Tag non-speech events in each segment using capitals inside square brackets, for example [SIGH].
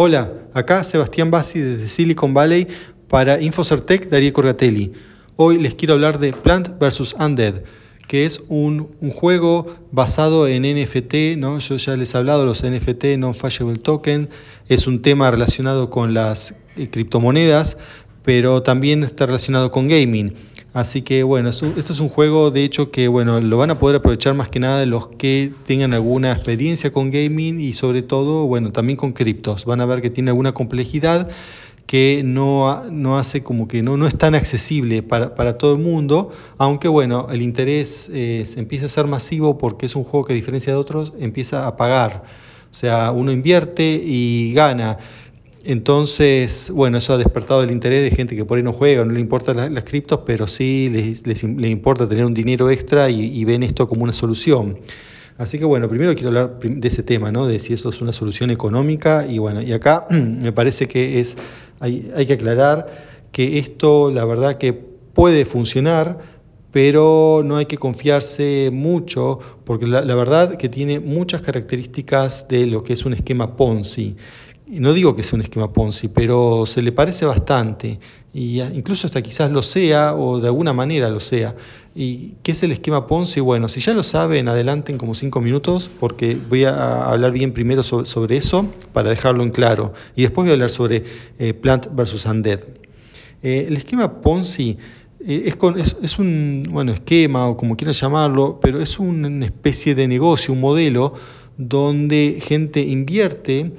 Hola, acá Sebastián Bassi desde Silicon Valley para Infocertec Darío Corgatelli. Hoy les quiero hablar de Plant vs. Undead, que es un, juego basado en NFT, ¿no? Yo ya les he hablado de los NFT, Non-Fungible Token, es un tema relacionado con las eh, criptomonedas, pero también está relacionado con gaming. Así que bueno, esto es un juego de hecho que bueno, lo van a poder aprovechar más que nada los que tengan alguna experiencia con gaming y sobre todo, bueno, también con criptos. Van a ver que tiene alguna complejidad que no, no hace como que no, no es tan accesible para, para todo el mundo, aunque bueno, el interés eh, empieza a ser masivo porque es un juego que a diferencia de otros empieza a pagar. O sea, uno invierte y gana. Entonces, bueno, eso ha despertado el interés de gente que por ahí no juega, no le importan las, criptos, pero sí les, les, importa tener un dinero extra y, ven esto como una solución. Así que bueno, primero quiero hablar de ese tema, ¿no? De si eso es una solución económica y bueno, y acá [CLEARS THROAT] me parece que es, hay, hay que aclarar que esto, la verdad que puede funcionar, pero no hay que confiarse mucho porque la, la, verdad que tiene muchas características de lo que es un esquema Ponzi no digo que sea un esquema Ponzi, pero se le parece bastante, y incluso hasta quizás lo sea, o de alguna manera lo sea. ¿Y qué es el esquema Ponzi? Bueno, si ya lo saben, adelanten como cinco minutos, porque voy a hablar bien primero sobre, eso, para dejarlo en claro, y después voy a hablar sobre eh, Plant versus Undead. Eh, el esquema Ponzi eh, es, es, es, un bueno, esquema, o como quieran llamarlo, pero es una especie de negocio, un modelo, donde gente invierte,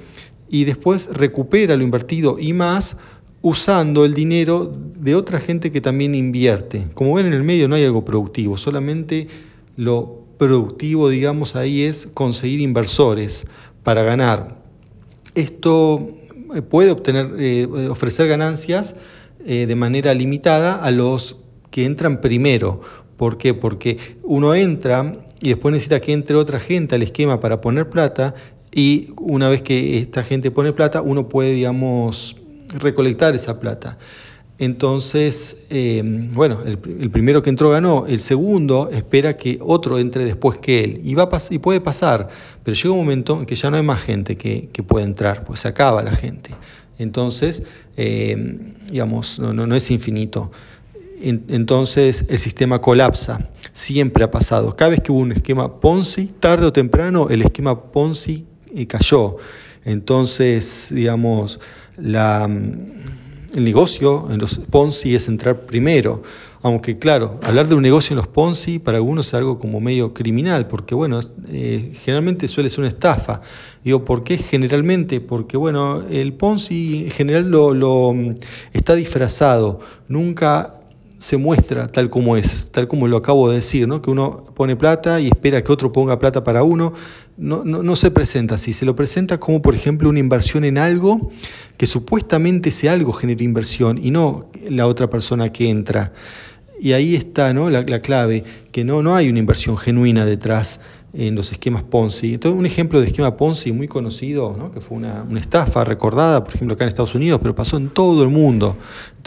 y después recupera lo invertido y más usando el dinero de otra gente que también invierte. Como ven en el medio no hay algo productivo, solamente lo productivo, digamos, ahí es conseguir inversores para ganar. Esto eh, puede obtener, eh, ofrecer ganancias eh, de manera limitada a los que entran primero. ¿Por qué? Porque uno entra y después necesita que entre otra gente al esquema para poner plata y una vez que esta gente pone plata, uno puede, digamos, recolectar esa plata. Entonces, eh, bueno, el, primero que entró ganó, el segundo espera que otro entre después que él. Y, va y puede pasar, pero llega un momento en que ya no hay más gente que, que puede entrar, pues se acaba la gente. Entonces, eh, digamos, no, es infinito. entonces el sistema colapsa. Siempre ha pasado. Cada vez que hubo un esquema Ponzi, tarde o temprano el esquema Ponzi y cayó. Entonces, digamos, la, mm, el negocio en los Ponzi es entrar primero. Aunque claro, hablar de un negocio en los Ponzi para algunos es algo como medio criminal, porque bueno, eh, generalmente suele ser una estafa. Digo, ¿por qué generalmente? Porque bueno, el Ponzi en general lo, lo mm, está disfrazado, nunca se muestra tal como es, tal como lo acabo de decir, ¿no? que uno pone plata y espera que otro ponga plata para uno, no, no, se presenta así, se lo presenta como por ejemplo una inversión en algo que supuestamente ese algo genera inversión y no la otra persona que entra. Y ahí está ¿no? la, la clave, que no, no hay una inversión genuina detrás en los esquemas Ponzi. Entonces, un ejemplo de esquema Ponzi muy conocido, ¿no? que fue una, una, estafa recordada, por ejemplo, acá en Estados Unidos, pero pasó en todo el mundo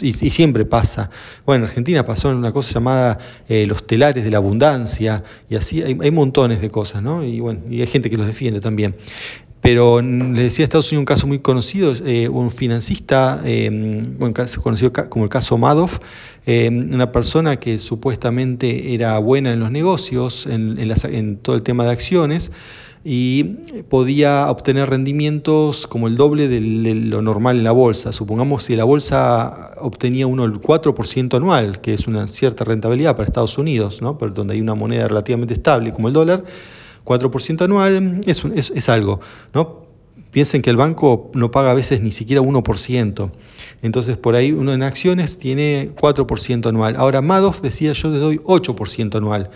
y, siempre pasa. Bueno, en Argentina pasó en una cosa llamada eh, los telares de la abundancia y así hay, montones de cosas, ¿no? Y bueno, y hay gente que los defiende también. Pero les decía Estados Unidos un caso muy conocido, eh, un financista, eh, conocido como el caso Madoff, eh, una persona que supuestamente era buena en los negocios, en, en, las, en todo el tema de acciones, y podía obtener rendimientos como el doble de lo normal en la bolsa. Supongamos si la bolsa obtenía uno el 4% anual, que es una cierta rentabilidad para Estados Unidos, ¿no? Pero donde hay una moneda relativamente estable como el dólar, 4% anual es, es, es, algo. Piensen que el banco no paga a veces ni siquiera 1%. Entonces, por ahí uno en acciones tiene 4% anual. Ahora, Madoff decía yo le doy 8% anual,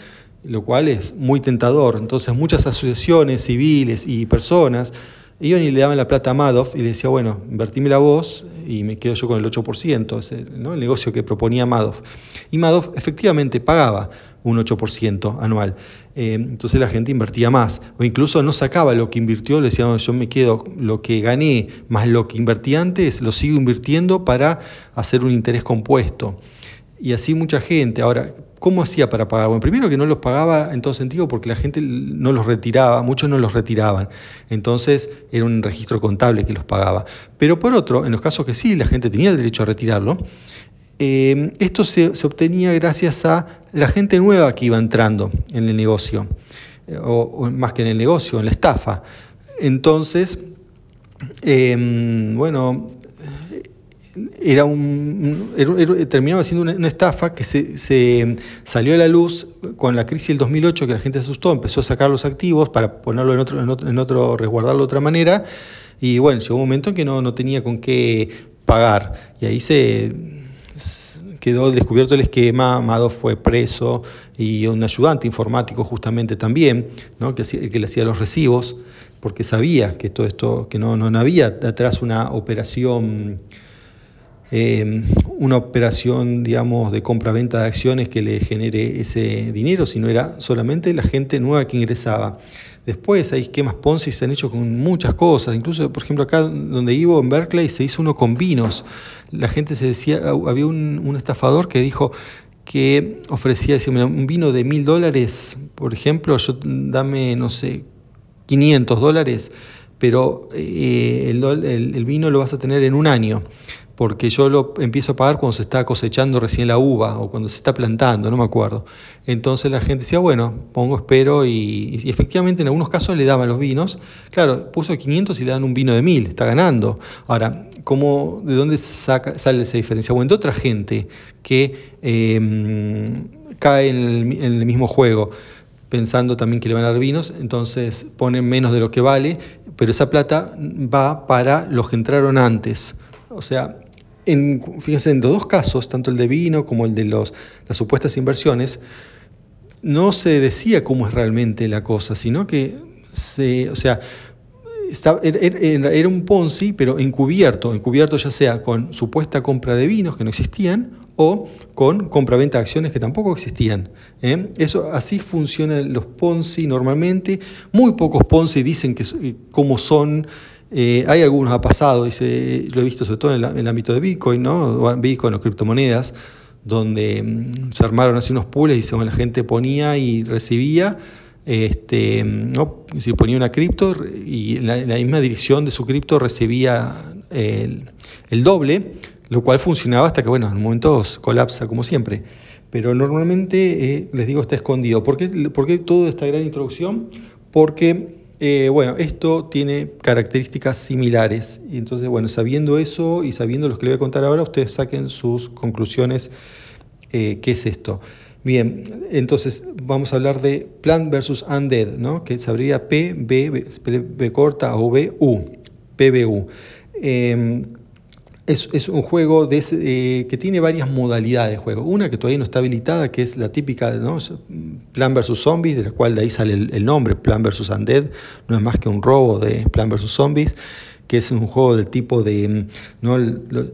lo cual es muy tentador. Entonces, muchas asociaciones civiles y personas iban y le daban la plata a Madoff y le decía, bueno, invertime la voz y me quedo yo con el 8%, ese, ¿no? el negocio que proponía Madoff. Y Madoff efectivamente pagaba un 8% anual. Eh, entonces la gente invertía más, o incluso no sacaba lo que invirtió, le decía, no, yo me quedo lo que gané más lo que invertí antes, lo sigo invirtiendo para hacer un interés compuesto. y así mucha gente. Ahora, ¿cómo hacía para pagar? Bueno, primero que no los pagaba en todo sentido porque la gente no los retiraba, muchos no los retiraban. Entonces era un registro contable que los pagaba. Pero por otro, en los casos que sí, la gente tenía el derecho a retirarlo, eh, esto se, obtenía gracias a la gente nueva que iba entrando en el negocio, eh, o, más que en el negocio, en la estafa. Entonces, eh, bueno, era un, terminaba siendo una, estafa que se, salió a la luz con la crisis del 2008, que la gente se asustó, empezó a sacar los activos para ponerlo en otro, en otro, resguardarlo de otra manera, y bueno, llegó un momento en que no, no tenía con qué pagar, y ahí se quedó descubierto el esquema, Madoff fue preso y un ayudante informático justamente también, ¿no? que, que le hacía los recibos, porque sabía que todo esto, que no, no había atrás una operación eh, una operación, digamos, de compra-venta de acciones que le genere ese dinero, sino era solamente la gente nueva que ingresaba. Después hay esquemas Ponzi se han hecho con muchas cosas, incluso por ejemplo acá donde vivo en Berkeley se hizo uno con vinos. La gente se decía, había un, estafador que dijo que ofrecía un vino de mil dólares, por ejemplo, yo dame, no sé, 500 dólares, pero eh, el, vino lo vas a tener en un año porque yo lo empiezo a pagar cuando se está cosechando recién la uva o cuando se está plantando, no me acuerdo. Entonces la gente decía, bueno, pongo, espero y, efectivamente en algunos casos le daban los vinos. Claro, puso 500 y le dan un vino de 1000, está ganando. Ahora, ¿cómo, ¿de dónde sale esa diferencia? Bueno, de otra gente que em, cae en el, mismo juego pensando también que le van a dar vinos, entonces ponen menos de lo que vale, pero esa plata va para los que entraron antes. O sea, en, fíjense, en los dos casos, tanto el de vino como el de los, las supuestas inversiones, no se decía cómo es realmente la cosa, sino que se, o sea, era, un Ponzi, pero encubierto, encubierto ya sea con supuesta compra de vinos que no existían o con compra-venta de acciones que tampoco existían. ¿eh? Eso así funcionan los Ponzi normalmente. Muy pocos Ponzi dicen que cómo son eh, hay algunos, ha pasado, y lo he visto sobre todo en, el ámbito de Bitcoin, ¿no? Bitcoin o criptomonedas, donde mm, se armaron así unos pools y la gente ponía y recibía, este, ¿no? si ponía una cripto y en la, misma dirección de su cripto recibía el, doble, lo cual funcionaba hasta que, bueno, en momentos colapsa como siempre. Pero normalmente, eh, les digo, está escondido. ¿Por qué, ¿Por qué toda esta gran introducción? Porque eh, bueno, esto tiene características similares. Y entonces, bueno, sabiendo eso y sabiendo lo que le voy a contar ahora, ustedes saquen sus conclusiones. Eh, ¿Qué es esto? Bien, entonces vamos a hablar de Plant versus Undead, ¿no? que sabría P, B, B, corta o B, U, PBU. Eh, es, un juego eh, que tiene varias modalidades de juego. Una que todavía no está habilitada, que es la típica ¿no? Plan vs. Zombies, de la cual de ahí sale el, nombre, Plan vs. Undead. No es más que un robo de Plan vs. Zombies, que es un juego del tipo de ¿no?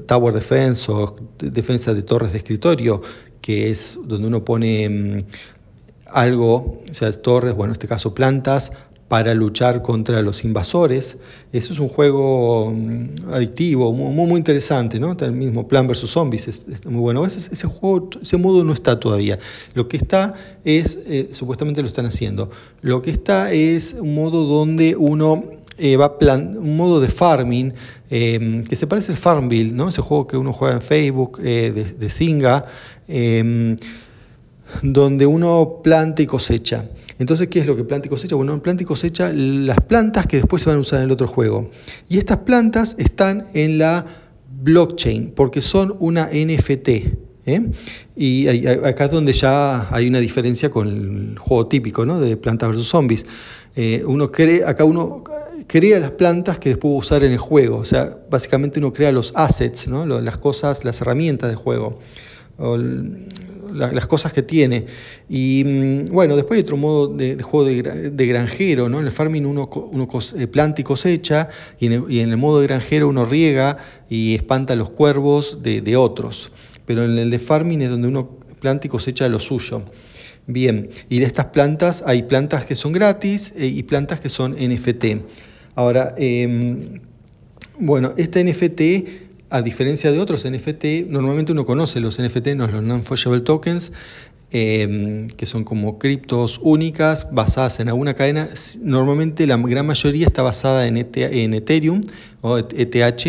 Tower Defense o defensa de torres de escritorio, que es donde uno pone mm, algo, o sea, torres, bueno, en este caso plantas, para luchar contra los invasores. Eso es un juego mm, adictivo, muy, muy interesante, ¿no? El mismo Plan vs. Zombies es, muy bueno. Ese, juego, ese modo no está todavía. Lo que está es, eh, supuestamente lo están haciendo, lo que está es un modo donde uno eh, va plan, un modo de farming eh, que se parece al Farmville, ¿no? Ese juego que uno juega en Facebook de, de Zynga, donde uno planta y cosecha. Entonces, ¿qué es lo que planta y cosecha? Bueno, planta y cosecha las plantas que después se van a usar en el otro juego. Y estas plantas están en la blockchain porque son una NFT. ¿eh? Y acá es donde ya hay una diferencia con el juego típico ¿no? de plantas versus zombies. Eh, uno cree, acá uno crea las plantas que después va a usar en el juego. O sea, básicamente uno crea los assets, ¿no? las cosas, las herramientas del juego las cosas que tiene. Y mm, bueno, después hay otro modo de, juego de, granjero, ¿no? En el farming uno, eh, planta y cosecha, y en, el, modo de granjero uno riega y espanta los cuervos de, otros. Pero en el de farming es donde uno planta y cosecha lo suyo. Bien, y de estas plantas hay plantas que son gratis eh, y plantas que son NFT. Ahora, em, bueno, este NFT a diferencia de otros NFT, normalmente uno conoce los NFT, los non-fungible tokens, eh, que son como criptos únicas basadas en alguna cadena. Normalmente la gran mayoría está basada en, en Ethereum o ETH,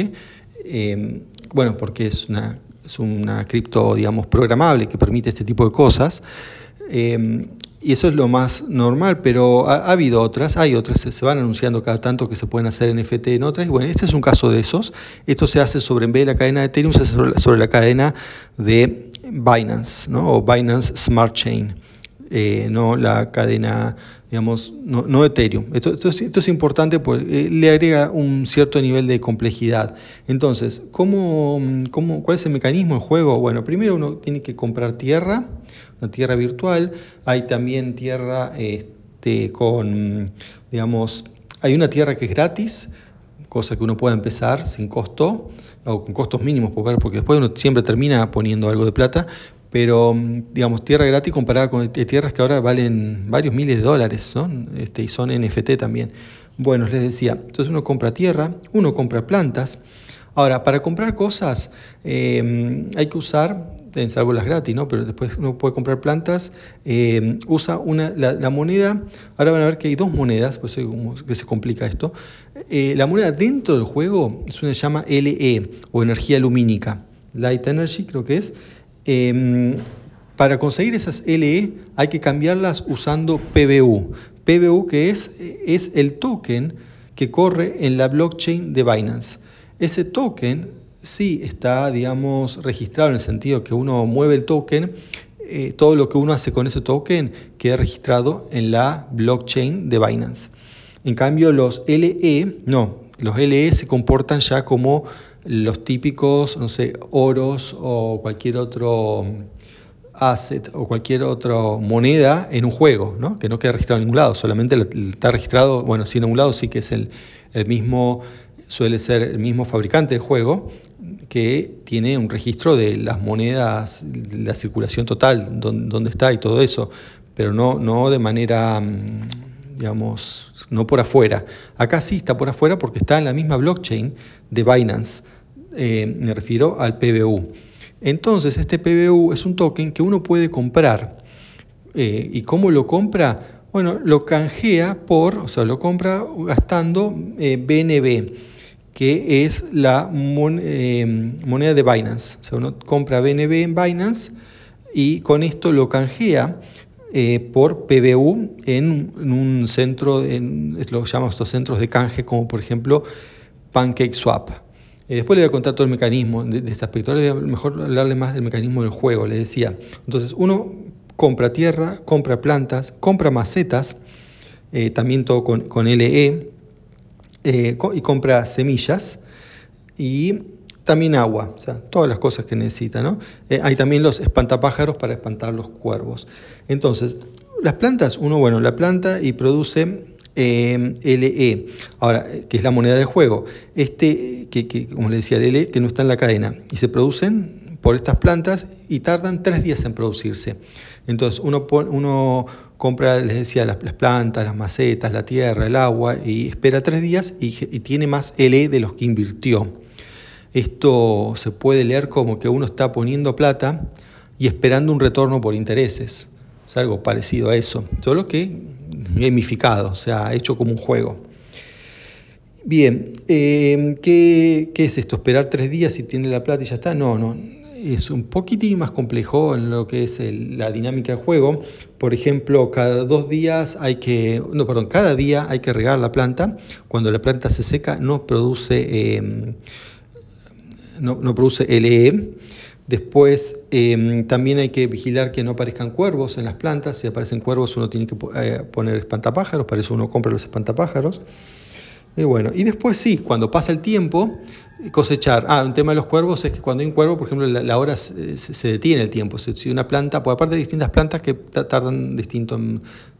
eh, bueno, porque es una, es una cripto, digamos, programable que permite este tipo de cosas. Eh, y eso es lo más normal, pero ha, habido otras, hay otras, se, van anunciando cada tanto que se pueden hacer NFT en otras, y bueno, este es un caso de esos. Esto se hace sobre, en vez de la cadena de Ethereum, se hace sobre, la cadena de Binance, ¿no? o Binance Smart Chain, eh, no la cadena, digamos, no, Ethereum. Esto, esto, es, importante porque le agrega un cierto nivel de complejidad. Entonces, ¿cómo, cómo, ¿cuál es el mecanismo del juego? Bueno, primero uno tiene que comprar tierra, una tierra virtual. Hay también tierra este, con, digamos, hay una tierra que es gratis, cosa que uno puede empezar sin costo o con costos mínimos, porque después uno siempre termina poniendo algo de plata, pero digamos tierra gratis comparada con tierras que ahora valen varios miles de dólares Este, y son NFT también. Bueno, les decía, entonces uno compra tierra, uno compra plantas. Ahora, para comprar cosas eh, hay que usar salvo las gratis, ¿no? pero después uno puede comprar plantas, eh, usa una, la, moneda, ahora van a ver que hay dos monedas, pues que se complica esto. Eh, la moneda dentro del juego es una se llama LE o energía lumínica, Light Energy creo que es. Em, para conseguir esas LE hay que cambiarlas usando PBU. PBU que es, es el token que corre en la blockchain de Binance. Ese token sí está, digamos, registrado en el sentido que uno mueve el token, eh, todo lo que uno hace con ese token queda registrado en la blockchain de Binance. En cambio, los LE, no, los LE se comportan ya como los típicos, no sé, oros o cualquier otro asset o cualquier otra moneda en un juego, ¿no? que no queda registrado en ningún lado, solamente está registrado, bueno, sí en un lado sí que es el mismo, suele ser el mismo fabricante del juego, que tiene un registro de las monedas, la circulación total, dónde, está y todo eso, pero no, no de manera, mm, digamos, no por afuera. Acá sí está por afuera porque está en la misma blockchain de Binance, eh, me refiero al PBU. Entonces, este PBU es un token que uno puede comprar. Eh, ¿Y cómo lo compra? Bueno, lo canjea por, o sea, lo compra gastando BNB eh, que es la eh, moneda de Binance. O sea, uno compra BNB en Binance y con esto lo canjea eh, por PBU en, un centro, en, lo llamamos estos centros de canje, como por ejemplo PancakeSwap. Eh, después le voy a contar todo el mecanismo de, este aspecto. Ahora voy a mejor hablarle más del mecanismo del juego, le decía. Entonces, uno compra tierra, compra plantas, compra macetas, también todo con LE, eh, y compra semillas y también agua, o sea, todas las cosas que necesita. ¿no? Eh, hay también los espantapájaros para espantar los cuervos. Entonces, las plantas, uno, bueno, la planta y produce eh, LE, ahora, que es la moneda del juego. Este, que, como le decía, LE, que no está en la cadena, y se producen por estas plantas y tardan tres días en producirse. Entonces, uno, uno compra, les decía, las, plantas, las macetas, la tierra, el agua, y espera tres días y, tiene más LE de los que invirtió. Esto se puede leer como que uno está poniendo plata y esperando un retorno por intereses. Es algo parecido a eso, solo que gamificado, o sea, hecho como un juego. Bien, eh, ¿qué, ¿qué, es esto? ¿Esperar tres días y tiene la plata y ya está? No, no es un poquitín más complejo en lo que es la dinámica del juego. Por ejemplo, cada dos días hay que, no, perdón, cada día hay que regar la planta. Cuando la planta se seca no produce, em, no, produce LE. Después em, también hay que vigilar que no aparezcan cuervos en las plantas. Si aparecen cuervos uno tiene que eh, poner espantapájaros, para eso uno compra los espantapájaros. Y bueno, y después sí, cuando pasa el tiempo, cosechar. Ah, un tema de los cuervos es que cuando hay un cuervo, por ejemplo, la, hora se, detiene el tiempo. Si una planta, por aparte de distintas plantas que tardan distinto,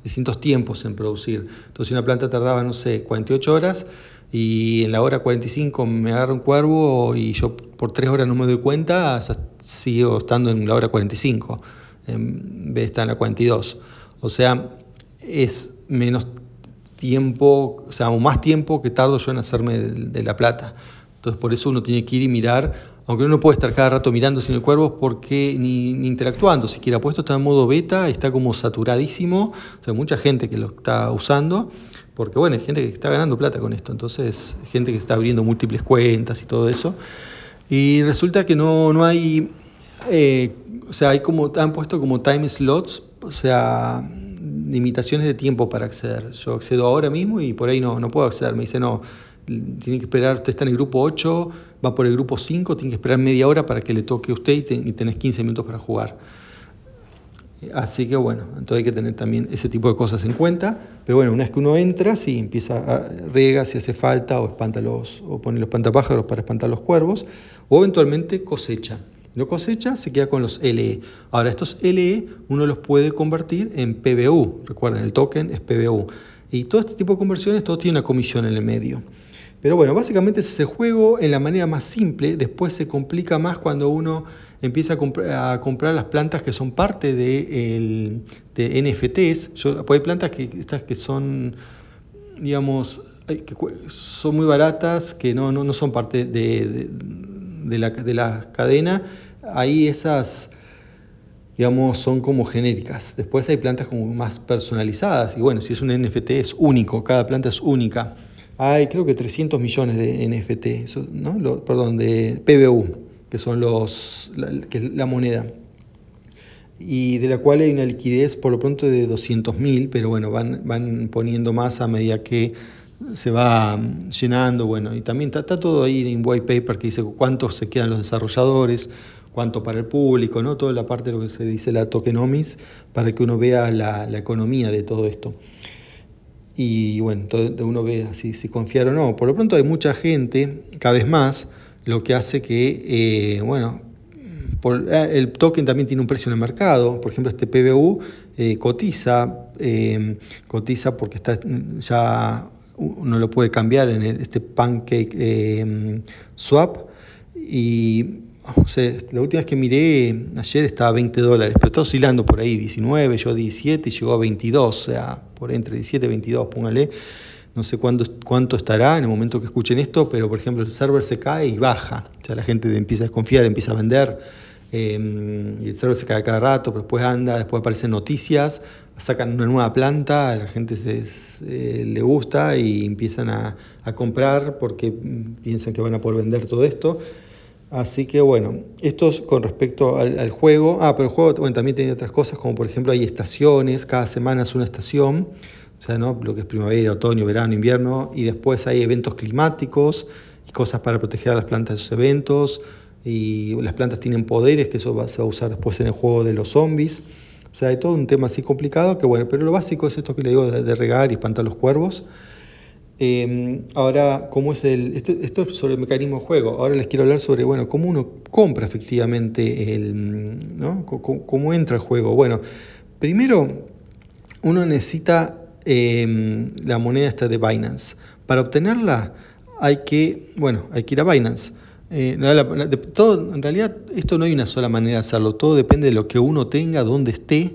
distintos tiempos en producir. Entonces, si una planta tardaba, no sé, 48 horas y en la hora 45 me agarra un cuervo y yo por 3 horas no me doy cuenta, sigo estando en la hora 45 en vez de estar en la 42. O sea, es menos tiempo, o sea, más tiempo que tardo yo en hacerme de, la plata. Entonces por eso uno tiene que ir y mirar aunque uno no puede estar cada rato mirando sin el cuervo porque ni, interactuando siquiera, puesto está en modo beta, está como saturadísimo, o sea, mucha gente que lo está usando, porque bueno, hay gente que está ganando plata con esto, entonces gente que está abriendo múltiples cuentas y todo eso, y resulta que no, no hay, eh, o sea, hay como, han puesto como time slots, o sea, limitaciones de tiempo para acceder. Yo accedo ahora mismo y por ahí no, no puedo acceder, me dice no, tiene que esperar, usted está en el grupo 8, va por el grupo 5, tiene que esperar media hora para que le toque a usted y, tenés 15 minutos para jugar. Así que bueno, entonces hay que tener también ese tipo de cosas en cuenta. Pero bueno, una vez que uno entra, sí, empieza a rega si hace falta o espanta los, o pone los pantapájaros para espantar los cuervos, o eventualmente cosecha. No cosecha, se queda con los LE. Ahora, estos LE uno los puede convertir en PBU. Recuerden, el token es PBU. Y todo este tipo de conversiones, todo tiene una comisión en el medio. Pero bueno, básicamente es ese juego en la manera más simple. Después se complica más cuando uno empieza a, comprar las plantas que son parte de, NFTs. Yo, pues hay plantas que, estas que son, digamos, que son muy baratas, que no, no, son parte de, de la cadena. Ahí esas digamos, son como genéricas. Después hay plantas como más personalizadas y bueno, si es un NFT es único, cada planta es única. Hay creo que 300 millones de NFT, ¿no? perdón, de PBU, que son los, la, que es la moneda. Y de la cual hay una liquidez por lo pronto de 200 mil, pero bueno, van, van poniendo más a medida que se va llenando, bueno, y también está, todo ahí en white paper que dice cuántos se quedan los desarrolladores, cuánto para el público, ¿no? Toda la parte de lo que se dice la tokenomics, para que uno vea la, economía de todo esto y bueno, uno ve si, si confiar o no. Por lo pronto hay mucha gente, cada vez más, lo que hace que, eh, bueno, eh, el token también tiene un precio en el mercado, por ejemplo este PBU eh, cotiza, cotiza porque está ya uno lo puede cambiar en este pancake swap y o sea, la última vez que miré ayer estaba a 20 dólares, pero está oscilando por ahí, 19, yo 17 y llegó a 22, o sea, por entre 17 y 22, póngale. No sé cuánto, cuánto estará en el momento que escuchen esto, pero por ejemplo el server se cae y baja. O sea, la gente empieza a desconfiar, empieza a vender. Eh, el server se cae cada rato, pero después anda, después aparecen noticias, sacan una nueva planta, a la gente se, le gusta y empiezan a, comprar porque piensan que van a poder vender todo esto. Así que bueno, esto es con respecto al, juego. Ah, pero el juego también tiene otras cosas, como por ejemplo hay estaciones, cada semana es una estación, o sea, ¿no? lo que es primavera, otoño, verano, invierno, y después hay eventos climáticos y cosas para proteger a las plantas de esos eventos, y las plantas tienen poderes, que eso se va a usar después en el juego de los zombies. O sea, hay todo un tema así complicado, que bueno, pero lo básico es esto que le digo de regar y espantar los cuervos. Em, ahora, ¿cómo es el, esto, es sobre el mecanismo de juego. Ahora les quiero hablar sobre, bueno, cómo uno compra efectivamente el, ¿no? cómo, entra el juego. Bueno, primero uno necesita em, la moneda esta de Binance. Para obtenerla hay que, bueno, hay que ir a Binance. Eh, todo, en realidad esto no hay una sola manera de hacerlo, todo depende de lo que uno tenga, dónde esté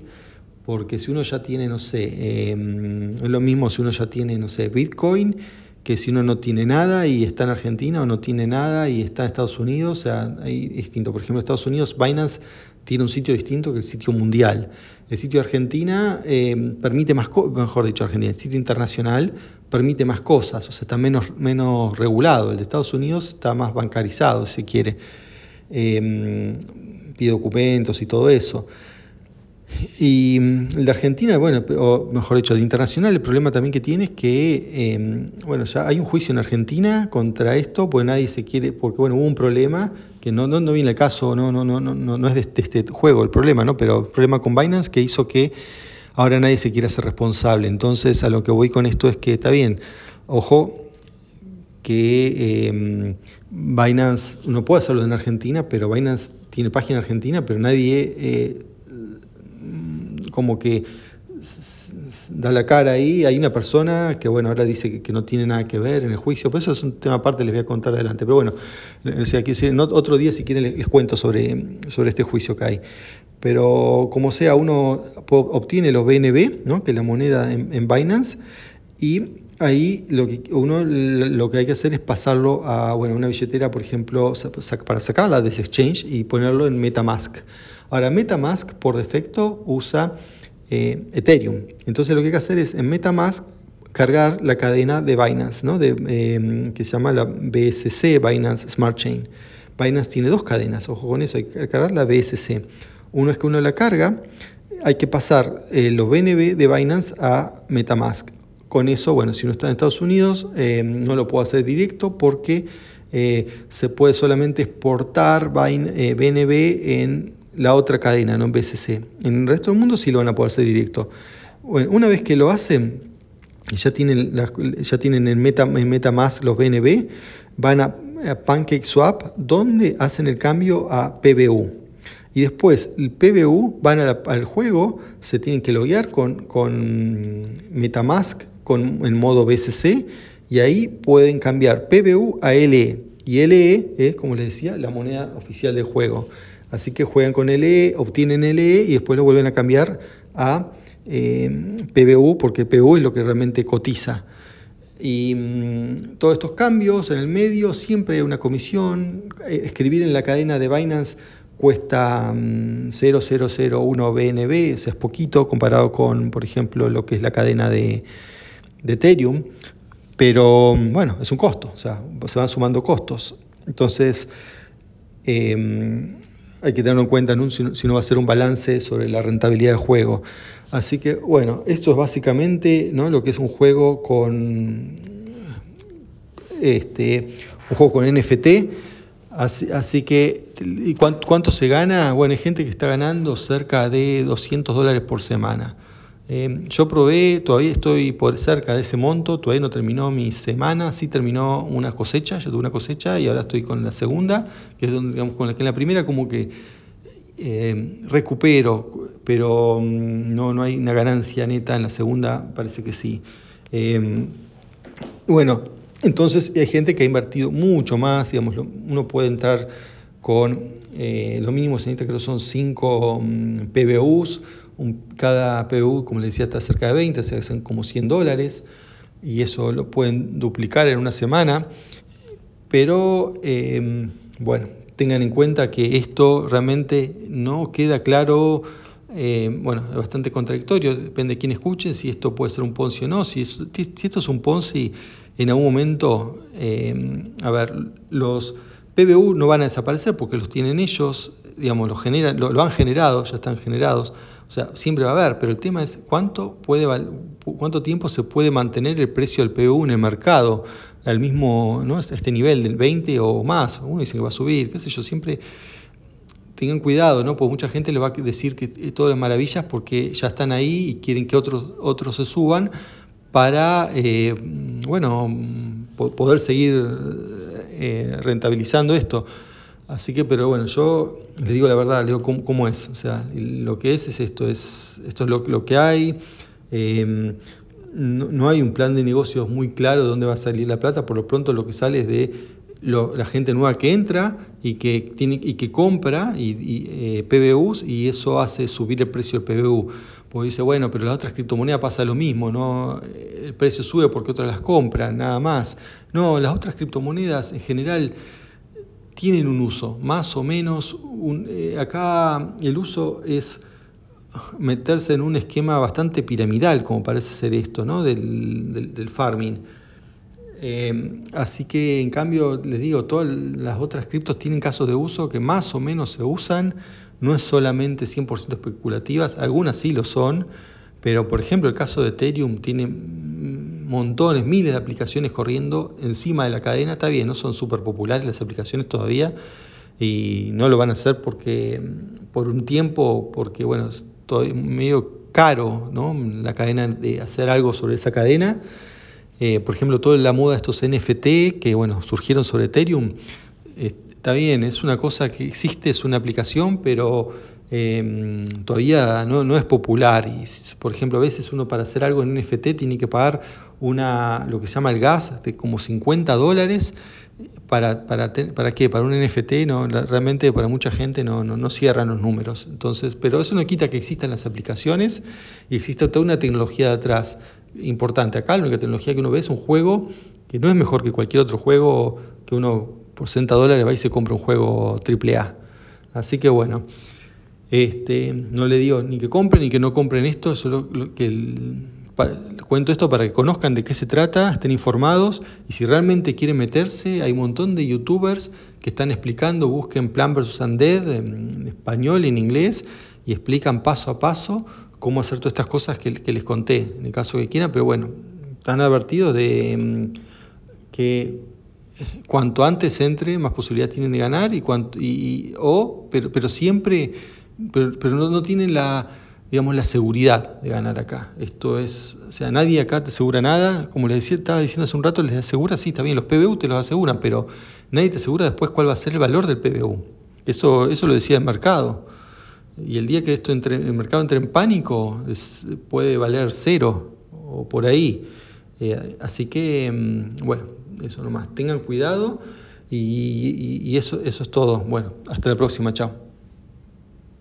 porque si uno ya tiene, no sé, em, es lo mismo si uno ya tiene, no sé, Bitcoin, que si uno no tiene nada y está en Argentina o no tiene nada y está en Estados Unidos, o sea, hay distinto. Por ejemplo, en Estados Unidos, Binance tiene un sitio distinto que el sitio mundial. El sitio de Argentina em, permite más, mejor dicho, Argentina, el sitio internacional permite más cosas, o sea, está menos, menos regulado. El de Estados Unidos está más bancarizado, si quiere. Em, pide documentos y todo eso. Y mm, el de Argentina, bueno, o mejor dicho, el internacional, el problema también que tiene es que, em, bueno, ya hay un juicio en Argentina contra esto, pues nadie se quiere, porque bueno, hubo un problema que no, no, no viene el caso, no, no, no, no, no es de este, este juego el problema, ¿no? Pero el problema con Binance que hizo que ahora nadie se quiera hacer responsable. Entonces, a lo que voy con esto es que está bien, ojo, que eh, Binance, uno puede hacerlo en Argentina, pero Binance tiene página en Argentina, pero nadie eh, como que da la cara ahí, hay una persona que bueno, ahora dice que, no tiene nada que ver en el juicio, pues eso es un tema aparte, les voy a contar adelante, pero bueno, o sea, otro día si quieren les, cuento sobre, sobre este juicio que hay. Pero como sea, uno obtiene los BNB, ¿no? que es la moneda en, Binance, y ahí lo que uno lo que hay que hacer es pasarlo a bueno, una billetera, por ejemplo, para sacarla de ese exchange y ponerlo en MetaMask. Ahora, MetaMask por defecto usa eh, Ethereum. Entonces lo que hay que hacer es en MetaMask cargar la cadena de Binance, ¿no? em, que se llama la BSC, Binance Smart Chain. Binance tiene dos cadenas, ojo con eso, hay que cargar la BSC. Uno es que uno la carga, hay que pasar eh, los BNB de Binance a Metamask. Con eso, bueno, si uno está en Estados Unidos, em, no lo puedo hacer directo porque eh, se puede solamente exportar BNB en la otra cadena, no en BSC. En el resto del mundo sí lo van a poder hacer directo. Una vez que lo hacen, ya tienen, ya tienen en, Meta, en MetaMask los BNB, van a, PancakeSwap, donde hacen el cambio a PBU. Y después el PBU van al juego, se tienen que loguear con, con Metamask con, en modo BSC y ahí pueden cambiar PBU a LE. Y LE es, como les decía, la moneda oficial del juego. Así que juegan con LE, obtienen LE y después lo vuelven a cambiar a eh, PBU, porque PBU es lo que realmente cotiza. Y mm, todos estos cambios en el medio, siempre hay una comisión. Eh, escribir en la cadena de Binance cuesta 0,001 mm, BNB, o sea, es poquito comparado con, por ejemplo, lo que es la cadena de, Ethereum. Pero mm, bueno, es un costo, o sea, se van sumando costos. Entonces, eh, hay que tenerlo en cuenta si no va a ser un balance sobre la rentabilidad del juego. Así que bueno, esto es básicamente ¿no? lo que es un juego con este, un juego con NFT. Así, que, ¿y cuánto, se gana? Bueno, hay gente que está ganando cerca de 200 dólares por semana. Eh, yo probé, todavía estoy por cerca de ese monto, todavía no terminó mi semana, sí terminó una cosecha, yo tuve una cosecha y ahora estoy con la segunda, que es donde, digamos, con la que en la primera como que eh, recupero, pero mm, no, no hay una ganancia neta, en la segunda parece que sí. Eh, bueno, entonces hay gente que ha invertido mucho más, digamos, uno puede entrar con eh, lo mínimo se necesita que son 5 mm, PBUs, cada PBU, como les decía, está cerca de 20, se hacen como 100 dólares y eso lo pueden duplicar en una semana, pero bueno, tengan en cuenta que esto realmente no queda claro, eh, bueno, es bastante contradictorio, depende de quién escuche, si esto puede ser un Ponzi o no, si, esto es un Ponzi, en algún momento, eh, a ver, los PBU no van a desaparecer porque los tienen ellos, digamos, lo, generan, lo, han generado, ya están generados, o sea, siempre va a haber, pero el tema es cuánto, puede, cuánto tiempo se puede mantener el precio del PBU en el mercado al mismo, ¿no? este nivel del 20 o más. Uno dice que va a subir, qué sé yo, siempre tengan cuidado, ¿no? Porque mucha gente le va a decir que todo es maravillas porque ya están ahí y quieren que otros, otros se suban para, eh, bueno, poder seguir eh, rentabilizando esto. Así que, pero bueno, yo les digo la verdad, le digo cómo, es. O sea, lo que es es esto, es, esto es lo, lo que hay. Eh, no, hay un plan de negocios muy claro de dónde va a salir la plata, por lo pronto lo que sale es de la gente nueva que entra y que, tiene, y que compra y, eh, PBUs y eso hace subir el precio del PBU. Porque dice, bueno, pero las otras criptomonedas pasa lo mismo, ¿no? el precio sube porque otras las compran, nada más. No, las otras criptomonedas en general tienen un uso, más o menos. Eh, acá el uso es meterse en un esquema bastante piramidal, como parece ser esto, ¿no? del, farming. Eh, así que en cambio, les digo, todas las otras criptos tienen casos de uso que más o menos se usan, no es solamente 100% especulativas, algunas sí lo son, pero por ejemplo el caso de Ethereum tiene montones, miles de aplicaciones corriendo encima de la cadena, está bien, no son súper populares las aplicaciones todavía y no lo van a hacer porque por un tiempo, porque bueno, medio caro ¿no? la cadena de hacer algo sobre esa cadena. Eh, por ejemplo, toda la moda de estos NFT que bueno, surgieron sobre Ethereum, eh, está bien, es una cosa que existe, es una aplicación, pero em, todavía no, es popular. Y, por ejemplo, a veces uno para hacer algo en NFT tiene que pagar una, lo que se llama el gas de como 50 dólares para, para, ¿para qué? Para un NFT, no, realmente para mucha gente no, no, no, cierran los números. Entonces, pero eso no quita que existan las aplicaciones y exista toda una tecnología detrás importante. Acá la única tecnología que uno ve es un juego que no es mejor que cualquier otro juego que uno por 60 dólares va y se compra un juego AAA. Así que bueno, este, no le digo ni que compren ni que no compren esto, solo que cuento esto para que conozcan de qué se trata, estén informados y si realmente quieren meterse, hay un montón de youtubers que están explicando, busquen Plan vs. Undead en español, en inglés y explican paso a paso cómo hacer todas estas cosas que, les conté, en el caso que quieran, pero bueno, están advertidos de mm, que cuanto antes entre, más posibilidad tienen de ganar y cuanto y, o pero, pero siempre pero, pero no, no tienen la digamos, la seguridad de ganar acá. Esto es, o sea, nadie acá te asegura nada. Como les decía, estaba diciendo hace un rato, les asegura, sí, está bien, los PBU te los aseguran, pero nadie te asegura después cuál va a ser el valor del PBU. Eso, eso lo decía el mercado. Y el día que esto entre, el mercado entre en pánico, puede valer cero o por ahí. Eh, así que, mm, bueno, eso nomás. Tengan cuidado y, y eso, eso es todo. Bueno, hasta la próxima. Chao.